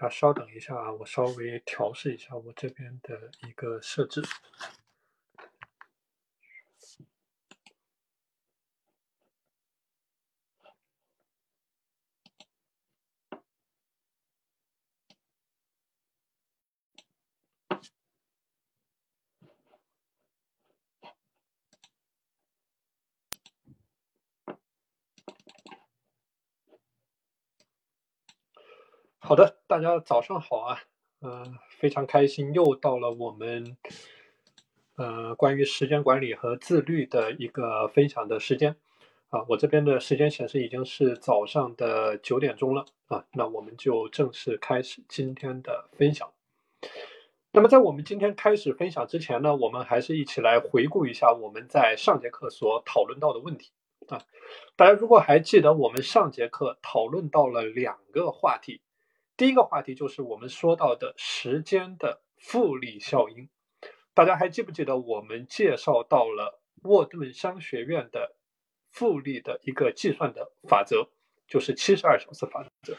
啊稍等一下啊，我稍微调试一下我这边的一个设置。好的，大家早上好啊，嗯，非常开心，又到了我们，呃，关于时间管理和自律的一个分享的时间，啊，我这边的时间显示已经是早上的九点钟了啊，那我们就正式开始今天的分享。那么在我们今天开始分享之前呢，我们还是一起来回顾一下我们在上节课所讨论到的问题啊，大家如果还记得，我们上节课讨论到了两个话题。第一个话题就是我们说到的时间的复利效应，大家还记不记得我们介绍到了沃顿商学院的复利的一个计算的法则，就是七十二小时法则。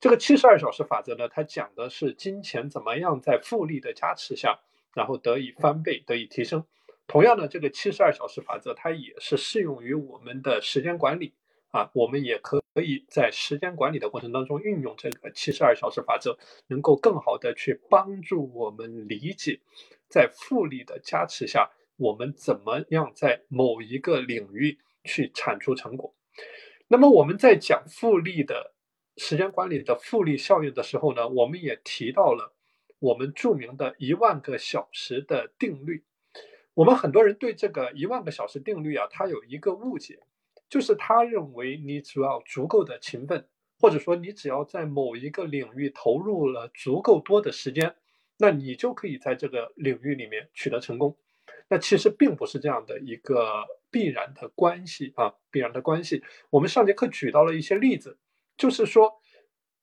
这个七十二小时法则呢，它讲的是金钱怎么样在复利的加持下，然后得以翻倍、得以提升。同样的，这个七十二小时法则它也是适用于我们的时间管理。啊，我们也可以在时间管理的过程当中运用这个七十二小时法则，能够更好的去帮助我们理解，在复利的加持下，我们怎么样在某一个领域去产出成果。那么我们在讲复利的时间管理的复利效应的时候呢，我们也提到了我们著名的一万个小时的定律。我们很多人对这个一万个小时定律啊，它有一个误解。就是他认为你只要足够的勤奋，或者说你只要在某一个领域投入了足够多的时间，那你就可以在这个领域里面取得成功。那其实并不是这样的一个必然的关系啊，必然的关系。我们上节课举到了一些例子，就是说，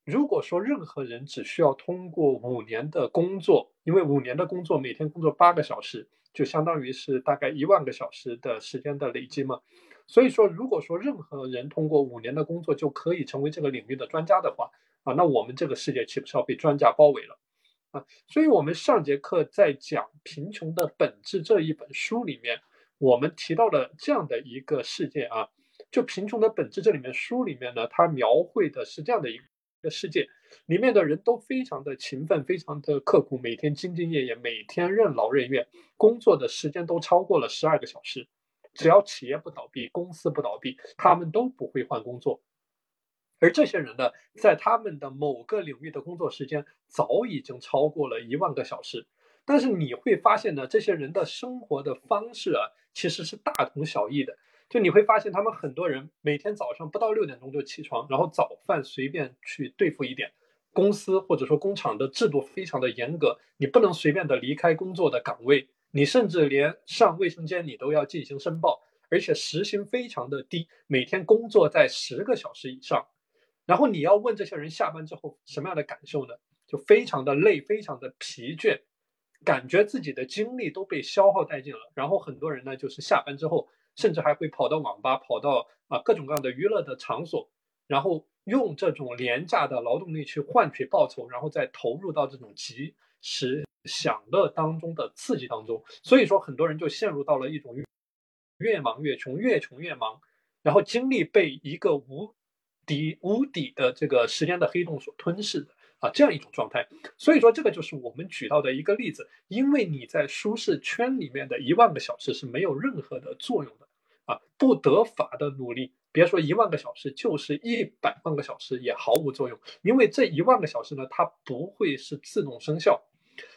如果说任何人只需要通过五年的工作，因为五年的工作每天工作八个小时，就相当于是大概一万个小时的时间的累积嘛。所以说，如果说任何人通过五年的工作就可以成为这个领域的专家的话，啊，那我们这个世界岂不是要被专家包围了？啊，所以我们上节课在讲《贫穷的本质》这一本书里面，我们提到了这样的一个世界啊，就《贫穷的本质》这里面书里面呢，它描绘的是这样的一个世界，里面的人都非常的勤奋，非常的刻苦，每天兢兢业业，每天任劳任怨，工作的时间都超过了十二个小时。只要企业不倒闭，公司不倒闭，他们都不会换工作。而这些人呢，在他们的某个领域的工作时间早已经超过了一万个小时。但是你会发现呢，这些人的生活的方式啊，其实是大同小异的。就你会发现，他们很多人每天早上不到六点钟就起床，然后早饭随便去对付一点。公司或者说工厂的制度非常的严格，你不能随便的离开工作的岗位。你甚至连上卫生间你都要进行申报，而且时薪非常的低，每天工作在十个小时以上。然后你要问这些人下班之后什么样的感受呢？就非常的累，非常的疲倦，感觉自己的精力都被消耗殆尽了。然后很多人呢，就是下班之后，甚至还会跑到网吧，跑到啊各种各样的娱乐的场所，然后用这种廉价的劳动力去换取报酬，然后再投入到这种即时。享乐当中的刺激当中，所以说很多人就陷入到了一种越忙越穷，越穷越忙，然后精力被一个无底无底的这个时间的黑洞所吞噬的啊这样一种状态。所以说这个就是我们举到的一个例子，因为你在舒适圈里面的一万个小时是没有任何的作用的啊，不得法的努力，别说一万个小时，就是一百万个小时也毫无作用，因为这一万个小时呢，它不会是自动生效。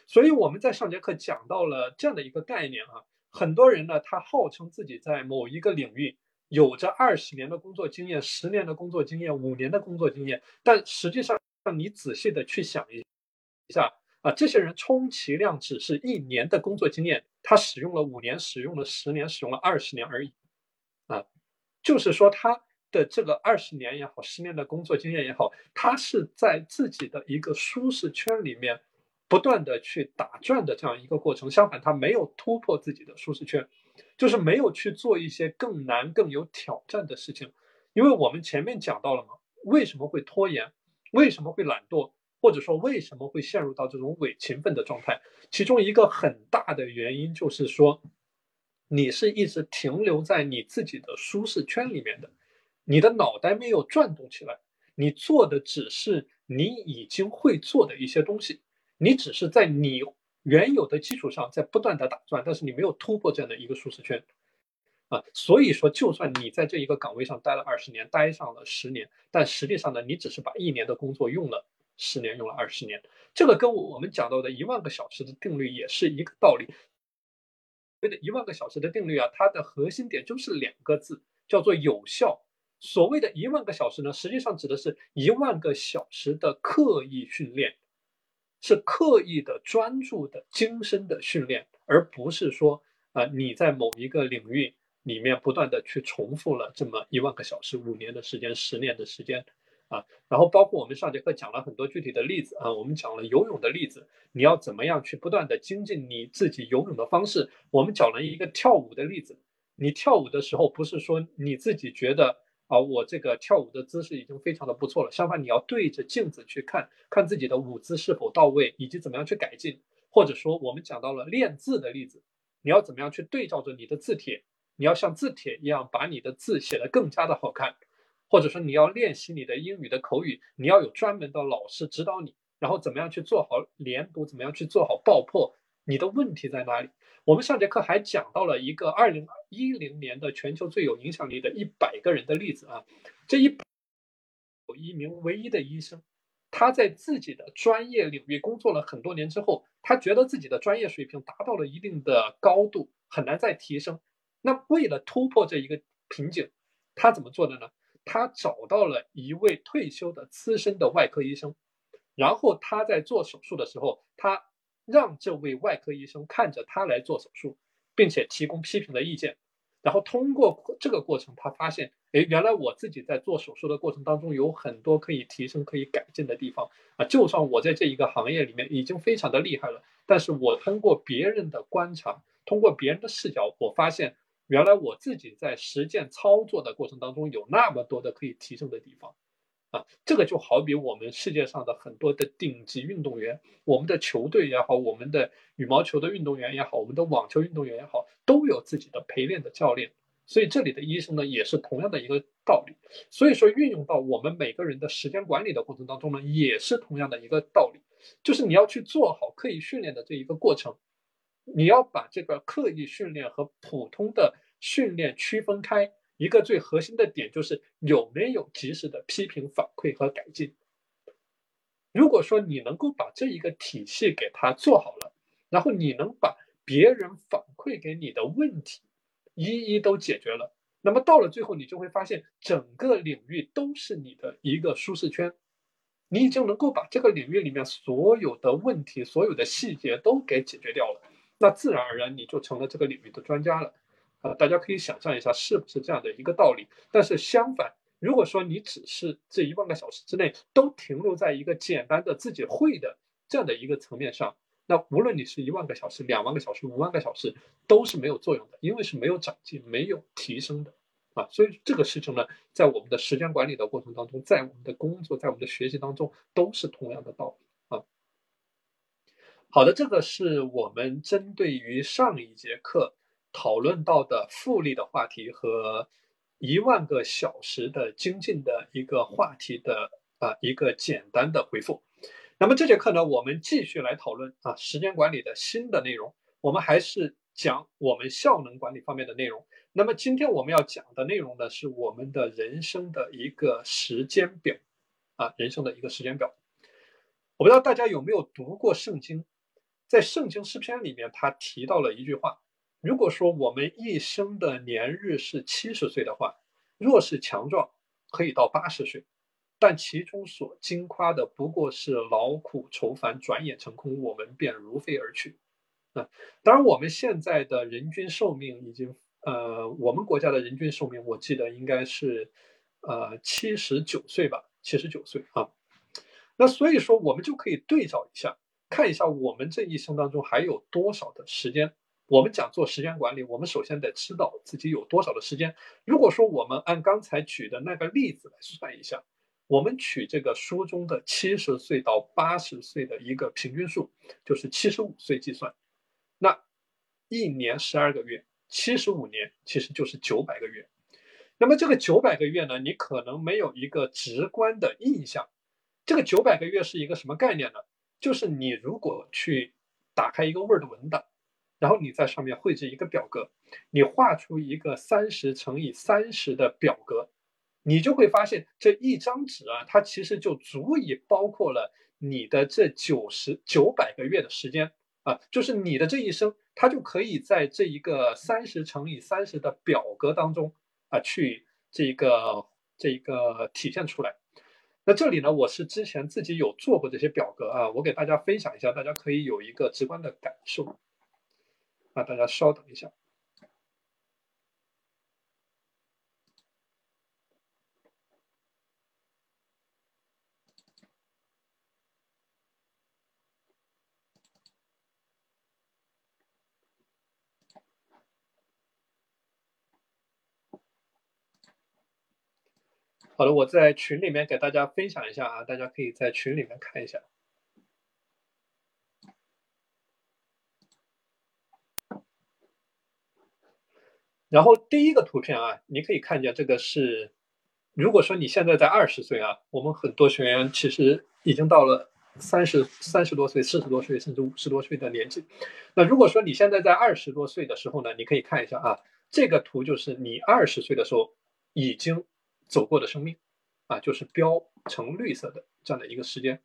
所以我们在上节课讲到了这样的一个概念啊，很多人呢，他号称自己在某一个领域有着二十年的工作经验、十年的工作经验、五年的工作经验，但实际上，你仔细的去想一下啊，这些人充其量只是一年的工作经验，他使用了五年、使用了十年、使用了二十年而已，啊，就是说他的这个二十年也好、十年的工作经验也好，他是在自己的一个舒适圈里面。不断的去打转的这样一个过程，相反，他没有突破自己的舒适圈，就是没有去做一些更难、更有挑战的事情。因为我们前面讲到了嘛，为什么会拖延？为什么会懒惰？或者说为什么会陷入到这种伪勤奋的状态？其中一个很大的原因就是说，你是一直停留在你自己的舒适圈里面的，你的脑袋没有转动起来，你做的只是你已经会做的一些东西，你只是在你原有的基础上在不断的打转，但是你没有突破这样的一个舒适圈。啊，所以说，就算你在这一个岗位上待了二十年，待上了十年，但实际上呢，你只是把一年的工作用了十年，用了二十年。这个跟我们讲到的一万个小时的定律也是一个道理。所谓的一万个小时的定律啊，它的核心点就是两个字，叫做有效。所谓的一万个小时呢，实际上指的是一万个小时的刻意训练，是刻意的、专注的、精深的训练，而不是说啊，你在某一个领域。里面不断的去重复了这么一万个小时，五年的时间，十年的时间，啊，然后包括我们上节课讲了很多具体的例子啊，我们讲了游泳的例子，你要怎么样去不断的精进你自己游泳的方式？我们讲了一个跳舞的例子，你跳舞的时候不是说你自己觉得啊，我这个跳舞的姿势已经非常的不错了，相反你要对着镜子去看看自己的舞姿是否到位，以及怎么样去改进，或者说我们讲到了练字的例子，你要怎么样去对照着你的字帖。你要像字帖一样把你的字写得更加的好看，或者说你要练习你的英语的口语，你要有专门的老师指导你，然后怎么样去做好连读，怎么样去做好爆破，你的问题在哪里？我们上节课还讲到了一个二零一零年的全球最有影响力的一百个人的例子啊，这一有一名唯一的医生，他在自己的专业领域工作了很多年之后，他觉得自己的专业水平达到了一定的高度，很难再提升。那为了突破这一个瓶颈，他怎么做的呢？他找到了一位退休的资深的外科医生，然后他在做手术的时候，他让这位外科医生看着他来做手术，并且提供批评的意见。然后通过这个过程，他发现，哎，原来我自己在做手术的过程当中有很多可以提升、可以改进的地方啊。就算我在这一个行业里面已经非常的厉害了，但是我通过别人的观察，通过别人的视角，我发现。原来我自己在实践操作的过程当中有那么多的可以提升的地方，啊，这个就好比我们世界上的很多的顶级运动员，我们的球队也好，我们的羽毛球的运动员也好，我们的网球运动员也好，都有自己的陪练的教练。所以这里的医生呢，也是同样的一个道理。所以说运用到我们每个人的时间管理的过程当中呢，也是同样的一个道理，就是你要去做好刻意训练的这一个过程。你要把这个刻意训练和普通的训练区分开，一个最核心的点就是有没有及时的批评反馈和改进。如果说你能够把这一个体系给它做好了，然后你能把别人反馈给你的问题一一都解决了，那么到了最后，你就会发现整个领域都是你的一个舒适圈，你已经能够把这个领域里面所有的问题、所有的细节都给解决掉了。那自然而然你就成了这个领域的专家了，啊，大家可以想象一下是不是这样的一个道理？但是相反，如果说你只是这一万个小时之内都停留在一个简单的自己会的这样的一个层面上，那无论你是一万个小时、两万个小时、五万个小时，都是没有作用的，因为是没有长进、没有提升的，啊，所以这个事情呢，在我们的时间管理的过程当中，在我们的工作、在我们的学习当中，都是同样的道理啊。好的，这个是我们针对于上一节课讨论到的复利的话题和一万个小时的精进的一个话题的啊一个简单的回复。那么这节课呢，我们继续来讨论啊时间管理的新的内容。我们还是讲我们效能管理方面的内容。那么今天我们要讲的内容呢，是我们的人生的一个时间表啊，人生的一个时间表。我不知道大家有没有读过圣经。在圣经诗篇里面，他提到了一句话：如果说我们一生的年日是七十岁的话，若是强壮，可以到八十岁，但其中所经夸的不过是劳苦愁烦，转眼成空，我们便如飞而去。啊，当然，我们现在的人均寿命已经，呃，我们国家的人均寿命，我记得应该是，呃，七十九岁吧，七十九岁啊。那所以说，我们就可以对照一下。看一下我们这一生当中还有多少的时间。我们讲做时间管理，我们首先得知道自己有多少的时间。如果说我们按刚才举的那个例子来算一下，我们取这个书中的七十岁到八十岁的一个平均数，就是七十五岁计算，那一年十二个月，七十五年其实就是九百个月。那么这个九百个月呢，你可能没有一个直观的印象。这个九百个月是一个什么概念呢？就是你如果去打开一个 Word 文档，然后你在上面绘制一个表格，你画出一个三十乘以三十的表格。你就会发现这一张纸啊，它其实就足以包括了你的这九十九百个月的时间啊，就是你的这一生，它就可以在这一个三十乘以三十的表格当中啊，去这个这个体现出来。那这里呢，我是之前自己有做过这些表格啊，我给大家分享一下，大家可以有一个直观的感受啊，大家稍等一下。好了，我在群里面给大家分享一下啊，大家可以在群里面看一下。然后第一个图片啊，你可以看见这个是，如果说你现在在二十岁啊，我们很多学员其实已经到了三十三十多岁、四十多岁甚至五十多岁的年纪。那如果说你现在在二十多岁的时候呢，你可以看一下啊，这个图就是你二十岁的时候已经。走过的生命，啊，就是标成绿色的这样的一个时间。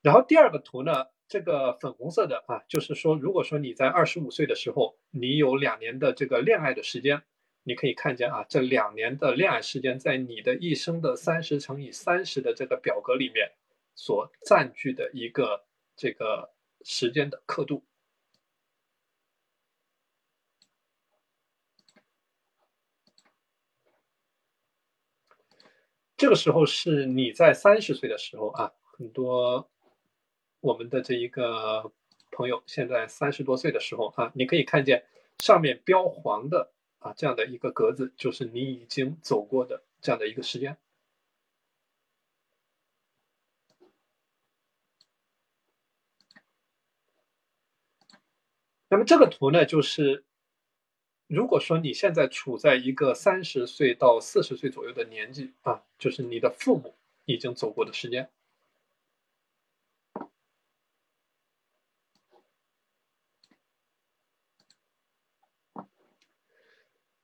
然后第二个图呢，这个粉红色的啊，就是说，如果说你在二十五岁的时候，你有两年的这个恋爱的时间，你可以看见啊，这两年的恋爱时间在你的一生的三十乘以三十的这个表格里面所占据的一个这个时间的刻度。这个时候是你在三十岁的时候啊，很多我们的这一个朋友现在三十多岁的时候啊，你可以看见上面标黄的啊这样的一个格子，就是你已经走过的这样的一个时间。那么这个图呢，就是。如果说你现在处在一个三十岁到四十岁左右的年纪啊，就是你的父母已经走过的时间。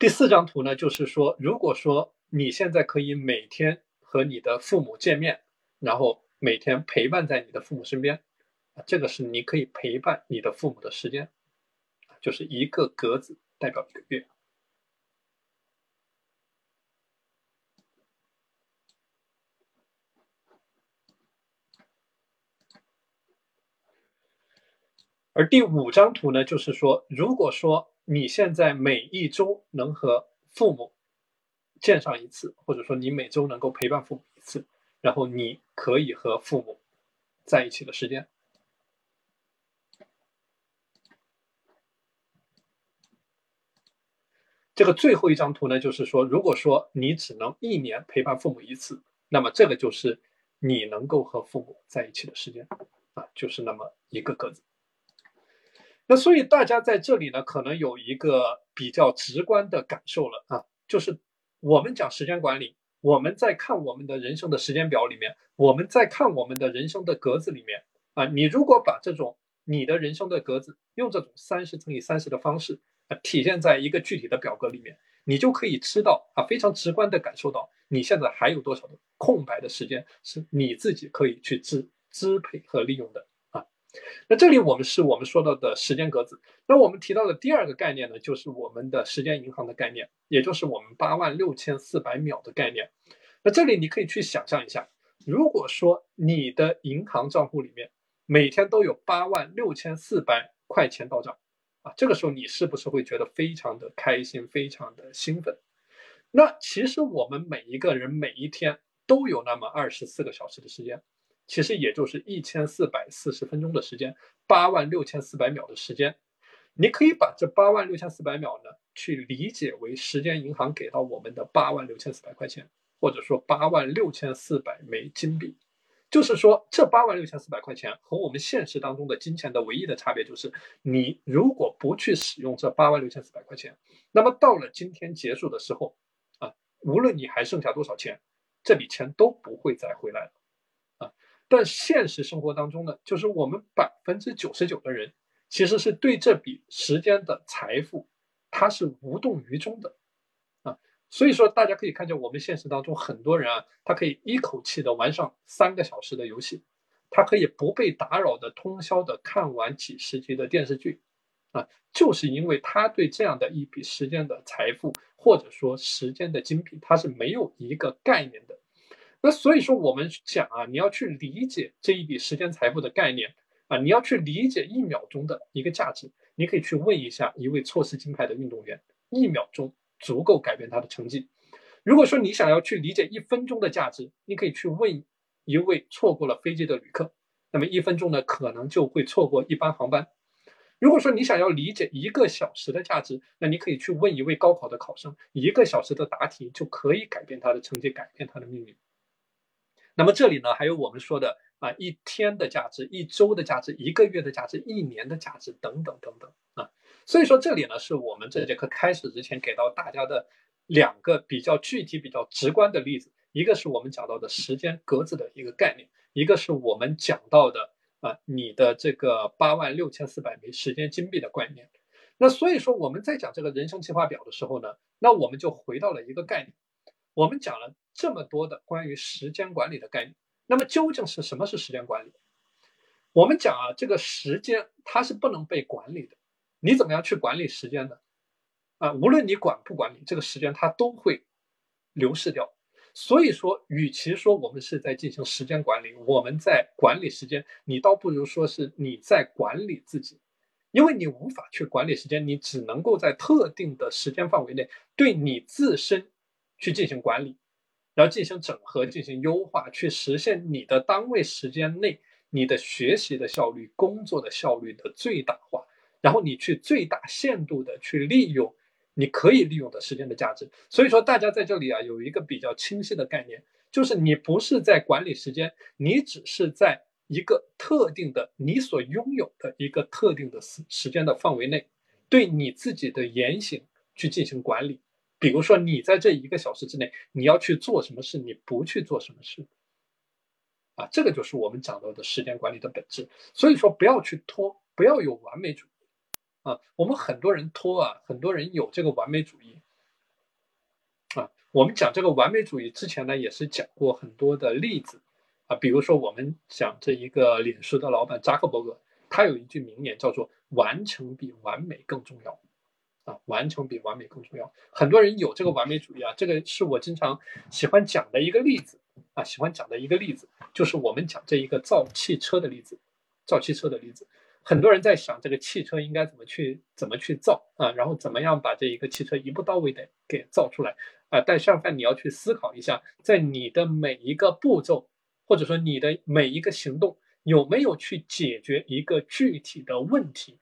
第四张图呢，就是说，如果说你现在可以每天和你的父母见面，然后每天陪伴在你的父母身边，这个是你可以陪伴你的父母的时间，就是一个格子。代表一个月，而第五张图呢，就是说，如果说你现在每一周能和父母见上一次，或者说你每周能够陪伴父母一次，然后你可以和父母在一起的时间。这个最后一张图呢，就是说，如果说你只能一年陪伴父母一次，那么这个就是你能够和父母在一起的时间，啊，就是那么一个格子。那所以大家在这里呢，可能有一个比较直观的感受了啊，就是我们讲时间管理，我们在看我们的人生的时间表里面，我们在看我们的人生的格子里面啊，你如果把这种你的人生的格子用这种三十乘以三十的方式啊。体现在一个具体的表格里面，你就可以知道啊，非常直观的感受到你现在还有多少的空白的时间是你自己可以去支支配和利用的。那这里我们是我们说到的时间格子。那我们提到的第二个概念呢，就是我们的时间银行的概念，也就是我们八万六千四百秒的概念。那这里你可以去想象一下，如果说你的银行账户里面每天都有八万六千四百块钱到账。啊，这个时候你是不是会觉得非常的开心，非常的兴奋？那其实我们每一个人每一天都有那么二十四个小时的时间，其实也就是一千四百四十分钟的时间，八万六千四百秒的时间。你可以把这八万六千四百秒呢去理解为时间银行给到我们的八万六千四百块钱，或者说八万六千四百枚金币。就是说，这八万六千四百块钱和我们现实当中的金钱的唯一的差别，就是你如果不去使用这八万六千四百块钱，那么到了今天结束的时候，啊，无论你还剩下多少钱，这笔钱都不会再回来了，但现实生活当中呢，就是我们百分之九十九的人，其实是对这笔时间的财富，它是无动于衷的。啊所以说，大家可以看见我们现实当中很多人啊，他可以一口气的玩上三个小时的游戏，他可以不被打扰的通宵的看完几十集的电视剧，啊，就是因为他对这样的一笔时间的财富或者说时间的精品，他是没有一个概念的。那所以说，我们讲啊，你要去理解这一笔时间财富的概念啊，你要去理解一秒钟的一个价值，你可以去问一下一位错失金牌的运动员，一秒钟。足够改变他的成绩。如果说你想要去理解一分钟的价值，你可以去问一位错过了飞机的旅客，那么一分钟呢，可能就会错过一班航班。如果说你想要理解一个小时的价值，那你可以去问一位高考的考生，一个小时的答题就可以改变他的成绩，改变他的命运。那么这里呢，还有我们说的啊，一天的价值，一周的价值，一个月的价值，一年的价值，等等等等啊。所以说，这里呢是我们这节课开始之前给到大家的两个比较具体、比较直观的例子。一个是我们讲到的时间格子的一个概念，一个是我们讲到的啊，你的这个八万六千四百枚时间金币的概念。那所以说，我们在讲这个人生计划表的时候呢，那我们就回到了一个概念。我们讲了这么多的关于时间管理的概念，那么究竟是什么是时间管理？我们讲啊，这个时间它是不能被管理的。你怎么样去管理时间呢？啊，无论你管不管理，这个时间它都会流逝掉。所以说，与其说我们是在进行时间管理，我们在管理时间，你倒不如说是你在管理自己，因为你无法去管理时间，你只能够在特定的时间范围内对你自身去进行管理，然后进行整合、进行优化，去实现你的单位时间内你的学习的效率、工作的效率的最大化。然后你去最大限度的去利用你可以利用的时间的价值，所以说大家在这里啊有一个比较清晰的概念，就是你不是在管理时间，你只是在一个特定的你所拥有的一个特定的时时间的范围内，对你自己的言行去进行管理。比如说你在这一个小时之内，你要去做什么事，你不去做什么事，啊，这个就是我们讲到的时间管理的本质。所以说不要去拖，不要有完美主义。啊，我们很多人拖啊，很多人有这个完美主义啊。我们讲这个完美主义之前呢，也是讲过很多的例子啊。比如说，我们讲这一个脸书的老板扎克伯格，他有一句名言叫做“完成比完美更重要”。啊，完成比完美更重要。很多人有这个完美主义啊，这个是我经常喜欢讲的一个例子啊，喜欢讲的一个例子就是我们讲这一个造汽车的例子，造汽车的例子。很多人在想这个汽车应该怎么去怎么去造啊，然后怎么样把这一个汽车一步到位的给造出来啊？但相反，你要去思考一下，在你的每一个步骤，或者说你的每一个行动，有没有去解决一个具体的问题？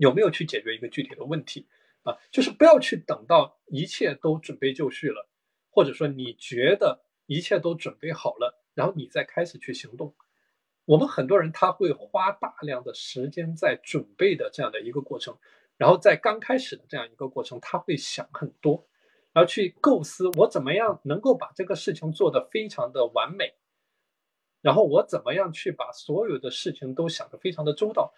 有没有去解决一个具体的问题啊？就是不要去等到一切都准备就绪了，或者说你觉得一切都准备好了，然后你再开始去行动。我们很多人他会花大量的时间在准备的这样的一个过程，然后在刚开始的这样一个过程，他会想很多，然后去构思我怎么样能够把这个事情做得非常的完美，然后我怎么样去把所有的事情都想得非常的周到，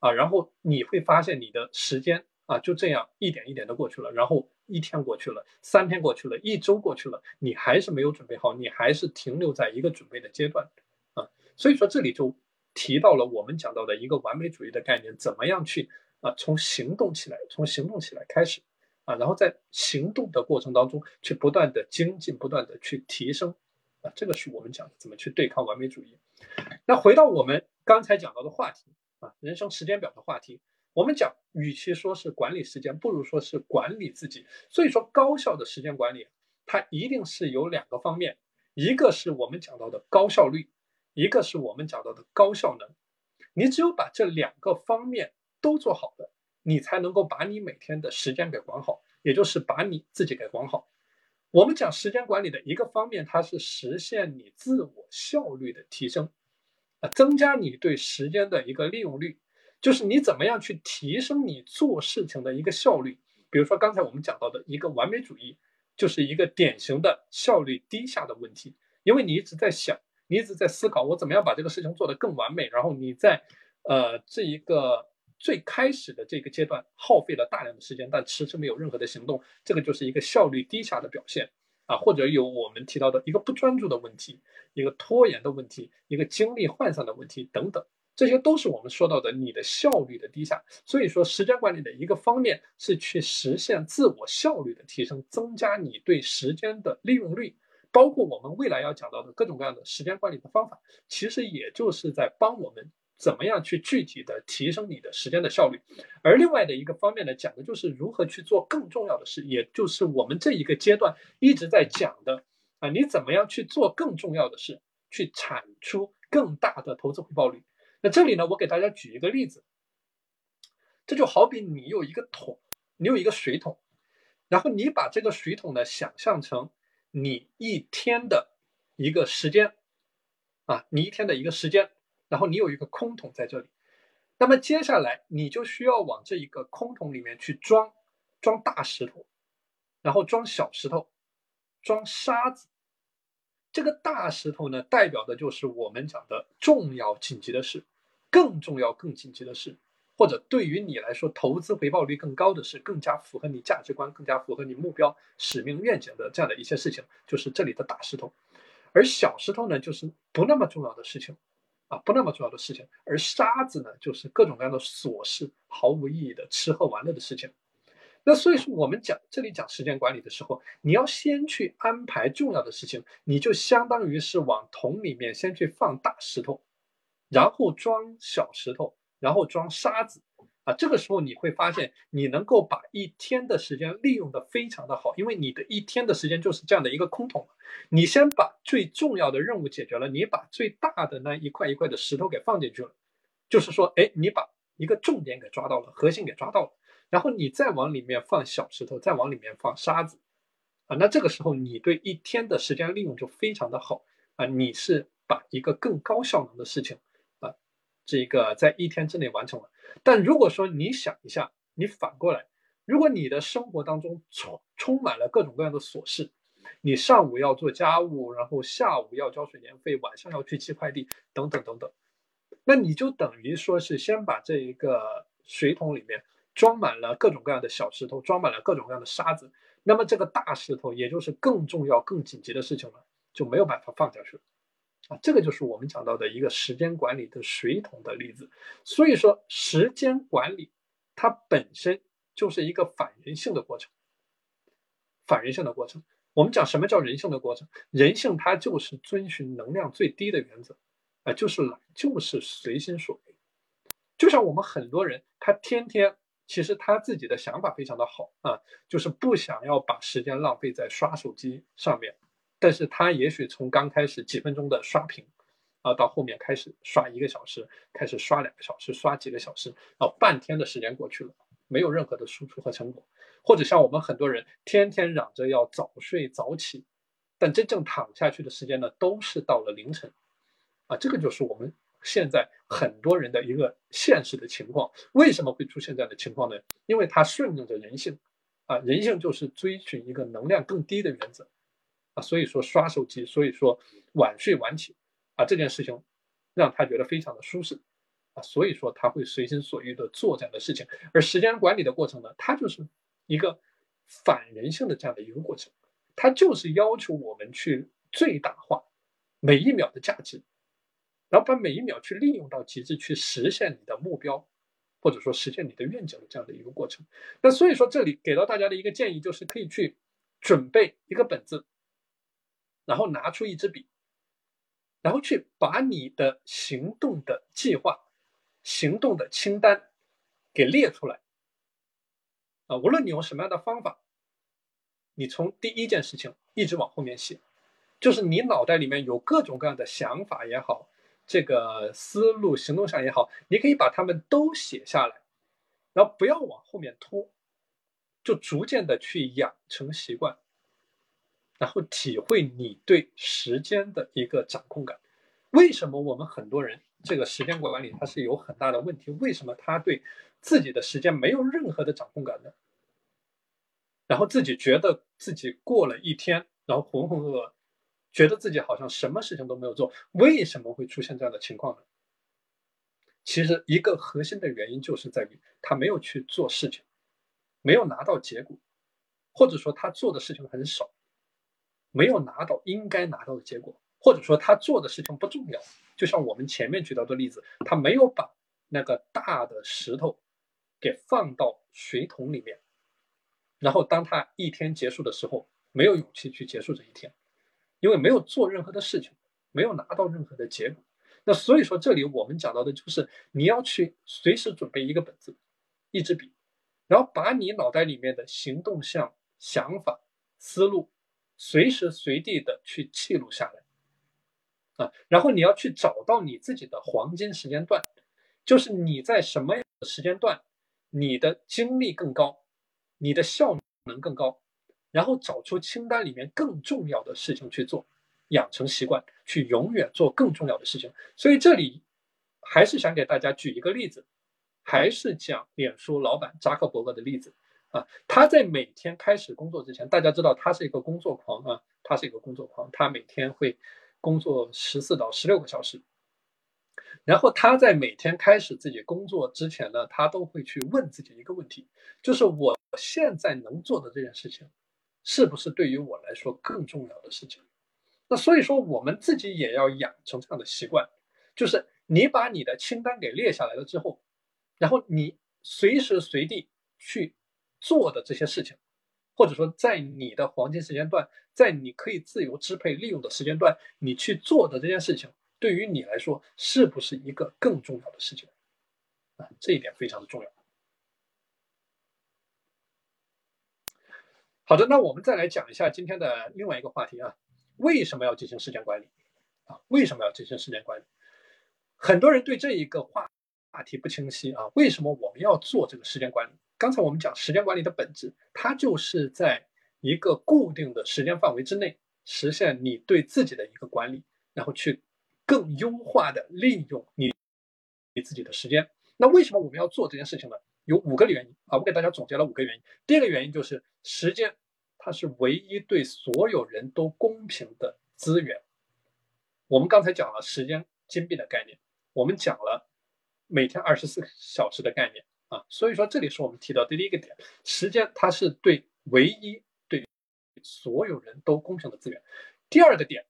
啊，然后你会发现你的时间啊就这样一点一点的过去了，然后一天过去了，三天过去了，一周过去了，你还是没有准备好，你还是停留在一个准备的阶段啊。所以说，这里就提到了我们讲到的一个完美主义的概念，怎么样去啊，从行动起来，从行动起来开始啊，然后在行动的过程当中去不断的精进，不断的去提升啊，这个是我们讲的怎么去对抗完美主义。那回到我们刚才讲到的话题啊，人生时间表的话题，我们讲，与其说是管理时间，不如说是管理自己。所以说，高效的时间管理，它一定是有两个方面，一个是我们讲到的高效率。一个是我们讲到的高效能，你只有把这两个方面都做好了，你才能够把你每天的时间给管好，也就是把你自己给管好。我们讲时间管理的一个方面，它是实现你自我效率的提升，啊，增加你对时间的一个利用率，就是你怎么样去提升你做事情的一个效率。比如说刚才我们讲到的一个完美主义，就是一个典型的效率低下的问题，因为你一直在想，你一直在思考，我怎么样把这个事情做得更完美，然后你在，呃，这一个。最开始的这个阶段耗费了大量的时间，但迟迟没有任何的行动，这个就是一个效率低下的表现啊，或者有我们提到的一个不专注的问题，一个拖延的问题，一个精力涣散的问题等等，这些都是我们说到的你的效率的低下。所以说，时间管理的一个方面是去实现自我效率的提升，增加你对时间的利用率，包括我们未来要讲到的各种各样的时间管理的方法，其实也就是在帮我们。怎么样去具体的提升你的时间的效率？而另外的一个方面呢，讲的就是如何去做更重要的事，也就是我们这一个阶段一直在讲的啊，你怎么样去做更重要的事，去产出更大的投资回报率？那这里呢，我给大家举一个例子，这就好比你有一个桶，你有一个水桶，然后你把这个水桶呢想象成你一天的一个时间啊，你一天的一个时间。然后你有一个空桶在这里，那么接下来你就需要往这一个空桶里面去装，装大石头，然后装小石头，装沙子。这个大石头呢，代表的就是我们讲的重要紧急的事，更重要更紧急的事，或者对于你来说投资回报率更高的事，更加符合你价值观，更加符合你目标、使命、愿景的这样的一些事情，就是这里的大石头。而小石头呢，就是不那么重要的事情。啊，不那么重要的事情，而沙子呢，就是各种各样的琐事，毫无意义的吃喝玩乐的事情。那所以说，我们讲这里讲时间管理的时候，你要先去安排重要的事情，你就相当于是往桶里面先去放大石头，然后装小石头，然后装沙子。啊，这个时候你会发现，你能够把一天的时间利用的非常的好，因为你的一天的时间就是这样的一个空桶。你先把最重要的任务解决了，你把最大的那一块一块的石头给放进去了，就是说，哎，你把一个重点给抓到了，核心给抓到了，然后你再往里面放小石头，再往里面放沙子，啊，那这个时候你对一天的时间利用就非常的好啊，你是把一个更高效能的事情，这个在一天之内完成了。但如果说你想一下，你反过来，如果你的生活当中充充满了各种各样的琐事，你上午要做家务，然后下午要交水电费，晚上要去寄快递，等等等等，那你就等于说是先把这一个水桶里面装满了各种各样的小石头，装满了各种各样的沙子，那么这个大石头，也就是更重要、更紧急的事情了，就没有办法放下去了。啊，这个就是我们讲到的一个时间管理的水桶的例子。所以说，时间管理它本身就是一个反人性的过程。反人性的过程，我们讲什么叫人性的过程？人性它就是遵循能量最低的原则，啊，就是懒，就是随心所欲。就像我们很多人，他天天其实他自己的想法非常的好啊，就是不想要把时间浪费在刷手机上面。但是他也许从刚开始几分钟的刷屏，啊，到后面开始刷一个小时，开始刷两个小时，刷几个小时，啊，半天的时间过去了，没有任何的输出和成果。或者像我们很多人天天嚷着要早睡早起，但真正躺下去的时间呢，都是到了凌晨，啊，这个就是我们现在很多人的一个现实的情况。为什么会出现这样的情况呢？因为它顺应着人性，啊，人性就是追寻一个能量更低的原则。啊，所以说刷手机，所以说晚睡晚起，啊，这件事情让他觉得非常的舒适，啊，所以说他会随心所欲的做这样的事情。而时间管理的过程呢，它就是一个反人性的这样的一个过程，它就是要求我们去最大化每一秒的价值，然后把每一秒去利用到极致，去实现你的目标，或者说实现你的愿景的这样的一个过程。那所以说这里给到大家的一个建议就是可以去准备一个本子。然后拿出一支笔，然后去把你的行动的计划、行动的清单给列出来。啊，无论你用什么样的方法，你从第一件事情一直往后面写，就是你脑袋里面有各种各样的想法也好，这个思路、行动上也好，你可以把它们都写下来。然后不要往后面拖，就逐渐的去养成习惯，然后体会你对时间的一个掌控感。为什么我们很多人这个时间管理它是有很大的问题？为什么他对自己的时间没有任何的掌控感呢？然后自己觉得自己过了一天，然后浑浑噩噩，觉得自己好像什么事情都没有做。为什么会出现这样的情况呢？其实一个核心的原因就是在于他没有去做事情，没有拿到结果，或者说他做的事情很少，没有拿到应该拿到的结果。或者说他做的事情不重要，就像我们前面举到的例子，他没有把那个大的石头给放到水桶里面，然后当他一天结束的时候，没有勇气去结束这一天，因为没有做任何的事情，没有拿到任何的结果。那所以说，这里我们讲到的就是你要去随时准备一个本子、一支笔，然后把你脑袋里面的行动项、想法、思路，随时随地的去记录下来。啊，然后你要去找到你自己的黄金时间段，就是你在什么样的时间段，你的精力更高，你的效能更高，然后找出清单里面更重要的事情去做，养成习惯，去永远做更重要的事情。所以这里还是想给大家举一个例子，还是讲脸书老板扎克伯格的例子啊，他在每天开始工作之前，大家知道他是一个工作狂啊，他是一个工作狂，他每天会。工作十四到十六个小时，然后他在每天开始自己工作之前呢，他都会去问自己一个问题，就是我现在能做的这件事情，是不是对于我来说更重要的事情？那所以说，我们自己也要养成这样的习惯，就是你把你的清单给列下来了之后，然后你随时随地去做的这些事情。或者说，在你的黄金时间段，在你可以自由支配利用的时间段，你去做的这件事情，对于你来说是不是一个更重要的事情？啊，这一点非常的重要。好的，那我们再来讲一下今天的另外一个话题啊，为什么要进行时间管理？啊，为什么要进行时间管理？很多人对这一个话话题不清晰啊，为什么我们要做这个时间管理？刚才我们讲时间管理的本质，它就是在一个固定的时间范围之内，实现你对自己的一个管理，然后去更优化的利用你你自己的时间。那为什么我们要做这件事情呢？有五个原因啊，我给大家总结了五个原因。第一个原因就是时间，它是唯一对所有人都公平的资源。我们刚才讲了时间金币的概念，我们讲了每天二十四小时的概念。啊，所以说这里是我们提到的第一个点，时间它是对唯一对所有人都公平的资源。第二个点，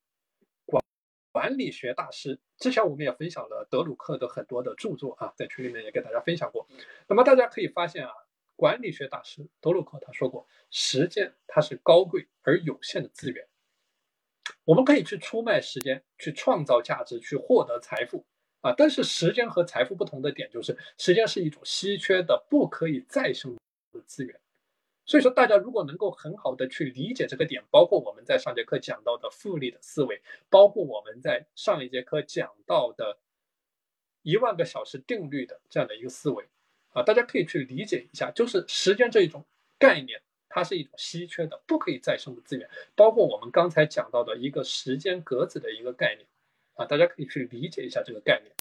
管管理学大师之前我们也分享了德鲁克的很多的著作啊，在群里面也给大家分享过。那么大家可以发现啊，管理学大师德鲁克他说过，时间它是高贵而有限的资源，我们可以去出卖时间，去创造价值，去获得财富。啊，但是时间和财富不同的点就是，时间是一种稀缺的、不可以再生的资源。所以说，大家如果能够很好的去理解这个点，包括我们在上节课讲到的复利的思维，包括我们在上一节课讲到的一万个小时定律的这样的一个思维，啊，大家可以去理解一下，就是时间这一种概念，它是一种稀缺的、不可以再生的资源，包括我们刚才讲到的一个时间格子的一个概念。啊，大家可以去理解一下这个概念。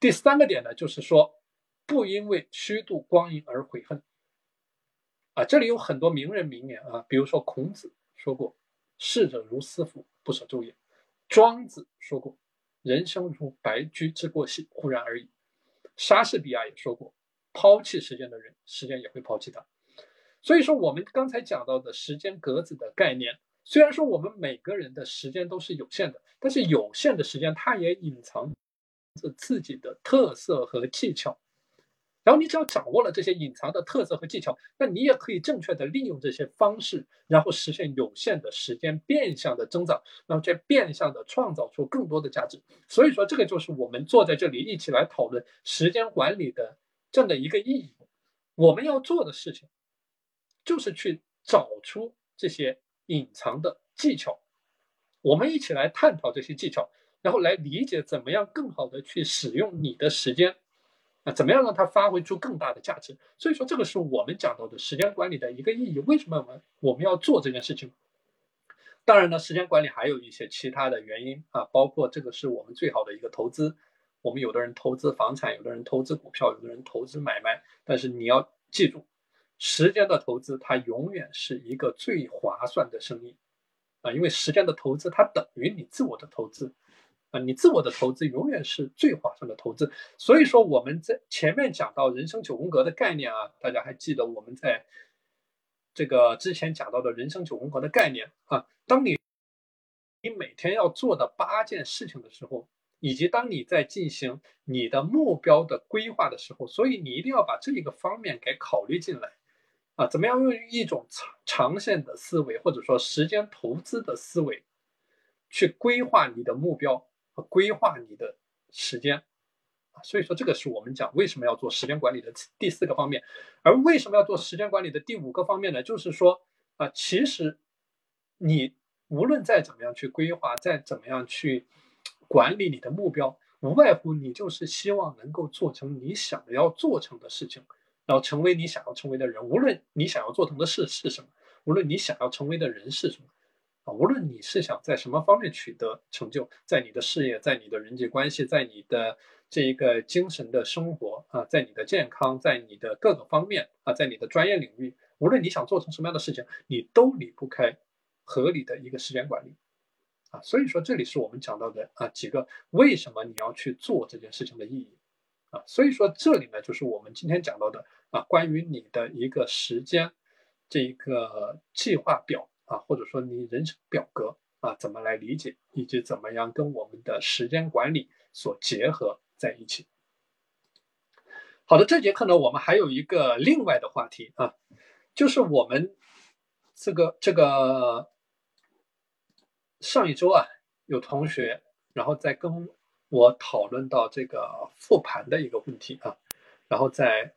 第三个点呢，就是说，不因为虚度光阴而悔恨。啊，这里有很多名人名言啊，比如说孔子说过“逝者如斯夫，不舍昼夜”，庄子说过“人生如白驹之过隙，忽然而已”，莎士比亚也说过“抛弃时间的人，时间也会抛弃他”。所以说，我们刚才讲到的时间格子的概念。虽然说我们每个人的时间都是有限的，但是有限的时间它也隐藏着自己的特色和技巧。然后你只要掌握了这些隐藏的特色和技巧，那你也可以正确的利用这些方式，然后实现有限的时间变相的增长，然后再变相的创造出更多的价值。所以说，这个就是我们坐在这里一起来讨论时间管理的这样的一个意义。我们要做的事情，就是去找出这些。隐藏的技巧，我们一起来探讨这些技巧，然后来理解怎么样更好的去使用你的时间，啊，怎么样让它发挥出更大的价值？所以说，这个是我们讲到的时间管理的一个意义。为什么我们我们要做这件事情？当然呢，时间管理还有一些其他的原因啊，包括这个是我们最好的一个投资。我们有的人投资房产，有的人投资股票，有的人投资买卖。但是你要记住，时间的投资它永远是一个最划算的生意啊，因为时间的投资它等于你自我的投资。啊，你自我的投资永远是最划算的投资。所以说，我们在前面讲到人生九宫格的概念啊，大家还记得我们在这个之前讲到的人生九宫格的概念啊。当你你每天要做的八件事情的时候，以及当你在进行你的目标的规划的时候，所以你一定要把这一个方面给考虑进来啊。怎么样用一种长长线的思维，或者说时间投资的思维，去规划你的目标和？规划你的时间啊，所以说这个是我们讲为什么要做时间管理的第四个方面。而为什么要做时间管理的第五个方面呢？就是说啊，其实你无论再怎么样去规划，再怎么样去管理你的目标，无外乎你就是希望能够做成你想要做成的事情，然后成为你想要成为的人。无论你想要做成的事是什么，无论你想要成为的人是什么。啊无论你是想在什么方面取得成就，在你的事业，在你的人际关系，在你的这一个精神的生活啊，在你的健康，在你的各个方面啊，在你的专业领域，无论你想做成什么样的事情，你都离不开合理的一个时间管理啊。所以说，这里是我们讲到的啊几个为什么你要去做这件事情的意义啊。所以说，这里呢就是我们今天讲到的啊关于你的一个时间这一个计划表。啊，或者说你人生表格啊，怎么来理解，以及怎么样跟我们的时间管理所结合在一起？好的，这节课呢，我们还有一个另外的话题啊，就是我们这个这个上一周啊，有同学然后在跟我讨论到这个复盘的一个问题啊，然后再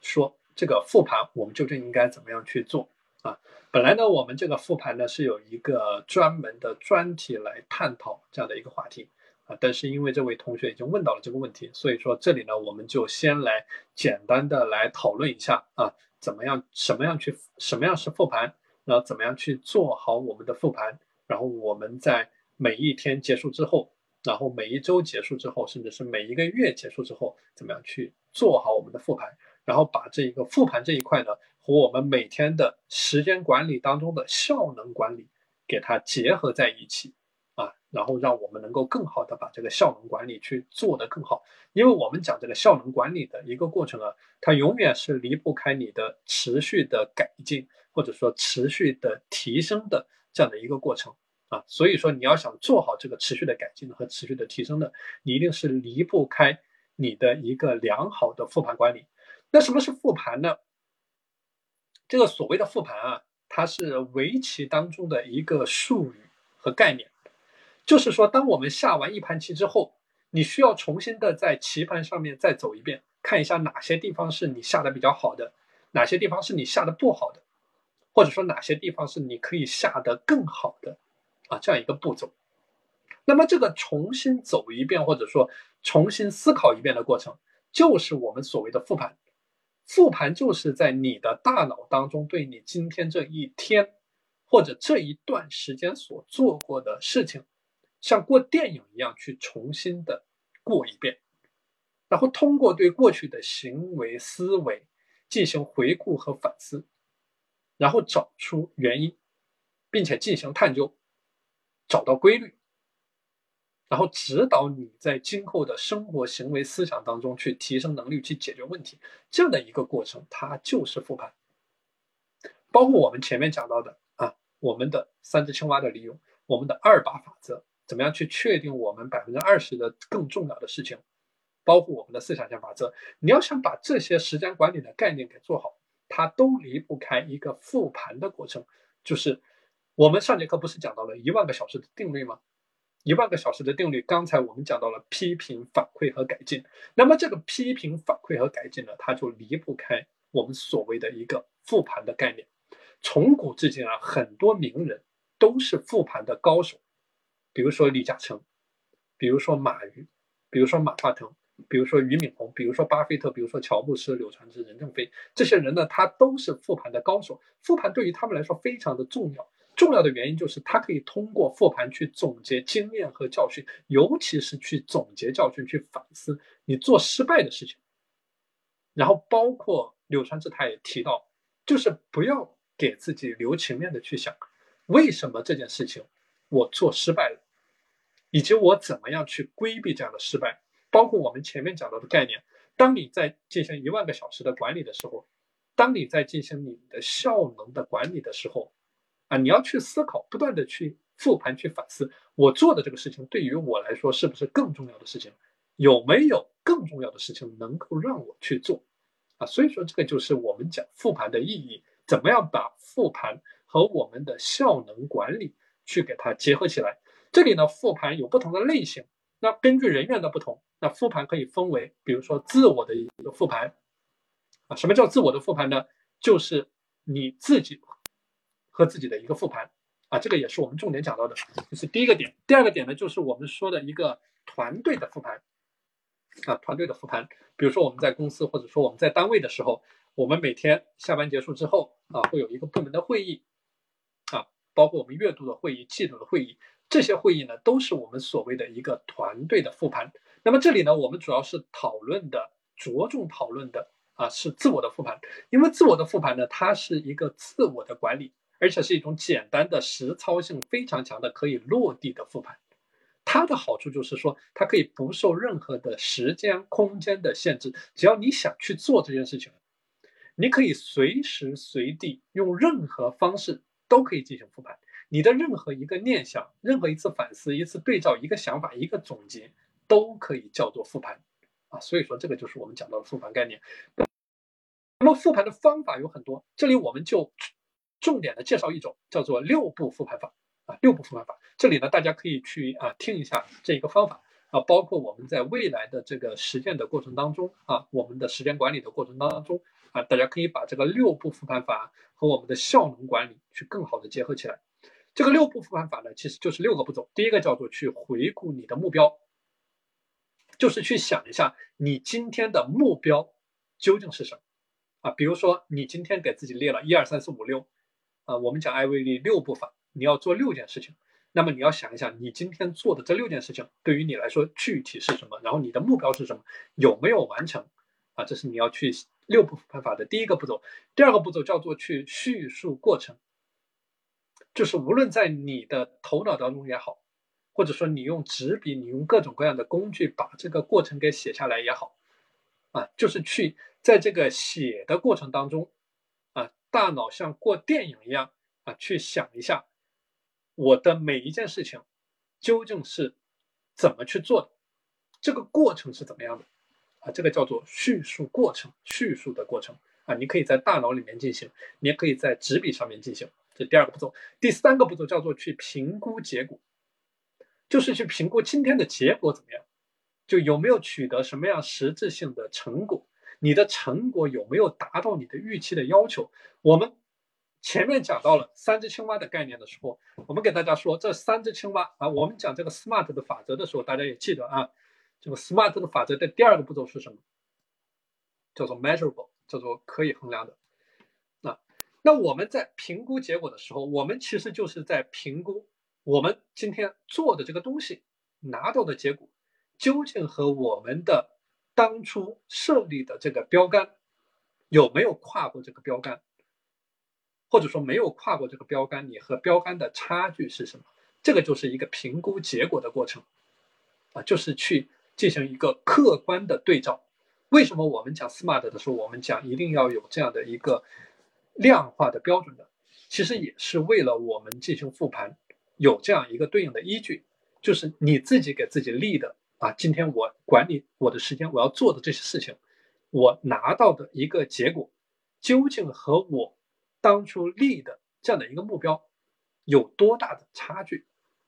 说这个复盘我们究竟应该怎么样去做？啊，本来呢，我们这个复盘呢是有一个专门的专题来探讨这样的一个话题啊，但是因为这位同学已经问到了这个问题，所以说这里呢，我们就先来简单的来讨论一下啊，怎么样，什么样去，什么样是复盘，然后怎么样去做好我们的复盘，然后我们在每一天结束之后，然后每一周结束之后，甚至是每一个月结束之后，怎么样去做好我们的复盘，然后把这一个复盘这一块呢。和我们每天的时间管理当中的效能管理，给它结合在一起啊，然后让我们能够更好的把这个效能管理去做得更好。因为我们讲这个效能管理的一个过程啊，它永远是离不开你的持续的改进，或者说持续的提升的这样的一个过程啊。所以说，你要想做好这个持续的改进和持续的提升的，你一定是离不开你的一个良好的复盘管理。那什么是复盘呢？这个所谓的复盘啊，它是围棋当中的一个术语和概念，就是说，当我们下完一盘棋之后，你需要重新的在棋盘上面再走一遍，看一下哪些地方是你下的比较好的，哪些地方是你下的不好的，或者说哪些地方是你可以下的更好的啊，这样一个步骤。那么这个重新走一遍，或者说重新思考一遍的过程，就是我们所谓的复盘。复盘就是在你的大脑当中，对你今天这一天或者这一段时间所做过的事情，像过电影一样去重新的过一遍，然后通过对过去的行为思维进行回顾和反思，然后找出原因，并且进行探究，找到规律。然后指导你在今后的生活、行为、思想当中去提升能力、去解决问题，这样的一个过程，它就是复盘。包括我们前面讲到的啊，我们的三只青蛙的利用，我们的二八法则，怎么样去确定我们百分之二十的更重要的事情，包括我们的四象限法则。你要想把这些时间管理的概念给做好，它都离不开一个复盘的过程。就是我们上节课不是讲到了一万个小时的定律吗？一万个小时的定律，刚才我们讲到了批评、反馈和改进。那么这个批评、反馈和改进呢，它就离不开我们所谓的一个复盘的概念。从古至今啊，很多名人都是复盘的高手，比如说李嘉诚，比如说马云，比如说马化腾，比如说俞敏洪，比如说巴菲特，比如说乔布斯、柳传志、任正非这些人呢，他都是复盘的高手。复盘对于他们来说非常的重要，重要的原因就是他可以通过复盘去总结经验和教训，尤其是去总结教训，去反思你做失败的事情。然后包括柳传志他也提到，就是不要给自己留情面的去想，为什么这件事情我做失败了。以及我怎么样去规避这样的失败，包括我们前面讲到的概念。当你在进行一万个小时的管理的时候，当你在进行你的效能的管理的时候，啊，你要去思考，不断的去复盘、去反思，我做的这个事情对于我来说是不是更重要的事情？有没有更重要的事情能够让我去做？啊，所以说这个就是我们讲复盘的意义，怎么样把复盘和我们的效能管理去给它结合起来。这里呢，复盘有不同的类型。那根据人员的不同，那复盘可以分为，比如说自我的一个复盘啊。什么叫自我的复盘呢？就是你自己和自己的一个复盘啊。这个也是我们重点讲到的，这是第一个点。第二个点呢，就是我们说的一个团队的复盘啊，团队的复盘。比如说我们在公司或者说我们在单位的时候，我们每天下班结束之后啊，会有一个部门的会议啊，包括我们月度的会议、季度的会议。这些会议呢，都是我们所谓的一个团队的复盘。那么这里呢，我们主要是讨论的，着重讨论的啊，是自我的复盘。因为自我的复盘呢，它是一个自我的管理，而且是一种简单的、实操性非常强的、可以落地的复盘。它的好处就是说，它可以不受任何的时间、空间的限制，只要你想去做这件事情，你可以随时随地用任何方式都可以进行复盘。你的任何一个念想，任何一次反思，一次对照，一个想法，一个总结，都可以叫做复盘，啊，所以说这个就是我们讲到的复盘概念。那么复盘的方法有很多，这里我们就重点的介绍一种，叫做六步复盘法，啊，六步复盘法。这里呢，大家可以去啊听一下这一个方法，啊，包括我们在未来的这个实践的过程当中，啊，我们的时间管理的过程当中，啊，大家可以把这个六步复盘法和我们的效能管理去更好的结合起来。这个六步复盘法呢，其实就是六个步骤。第一个叫做去回顾你的目标，就是去想一下你今天的目标究竟是什么啊？比如说你今天给自己列了一二三四五六，啊，我们讲艾维利六步法，你要做六件事情，那么你要想一想你今天做的这六件事情对于你来说具体是什么，然后你的目标是什么，有没有完成啊？这是你要去六步法的第一个步骤。第二个步骤叫做去叙述过程。就是无论在你的头脑当中也好，或者说你用纸笔，你用各种各样的工具把这个过程给写下来也好，啊，就是去在这个写的过程当中，大脑像过电影一样啊，去想一下我的每一件事情究竟是怎么去做的，这个过程是怎么样的，啊，这个叫做叙述过程，叙述的过程啊，你可以在大脑里面进行，你也可以在纸笔上面进行。这第二个步骤，第三个步骤叫做去评估结果，就是去评估今天的结果怎么样，就有没有取得什么样实质性的成果，你的成果有没有达到你的预期的要求？我们前面讲到了三只青蛙的概念的时候，我们给大家说这三只青蛙啊，我们讲这个 SMART 的法则的时候，大家也记得啊，这个 SMART 的法则的第二个步骤是什么？叫做 measurable，叫做可以衡量的。那我们在评估结果的时候，我们其实就是在评估我们今天做的这个东西拿到的结果，究竟和我们的当初设立的这个标杆有没有跨过这个标杆，或者说没有跨过这个标杆，你和标杆的差距是什么？这个就是一个评估结果的过程，啊，就是去进行一个客观的对照。为什么我们讲 SMART 的时候，我们讲一定要有这样的一个。量化的标准的，其实也是为了我们进行复盘，有这样一个对应的依据，就是你自己给自己立的啊。今天我管理我的时间，我要做的这些事情，我拿到的一个结果，究竟和我当初立的这样的一个目标有多大的差距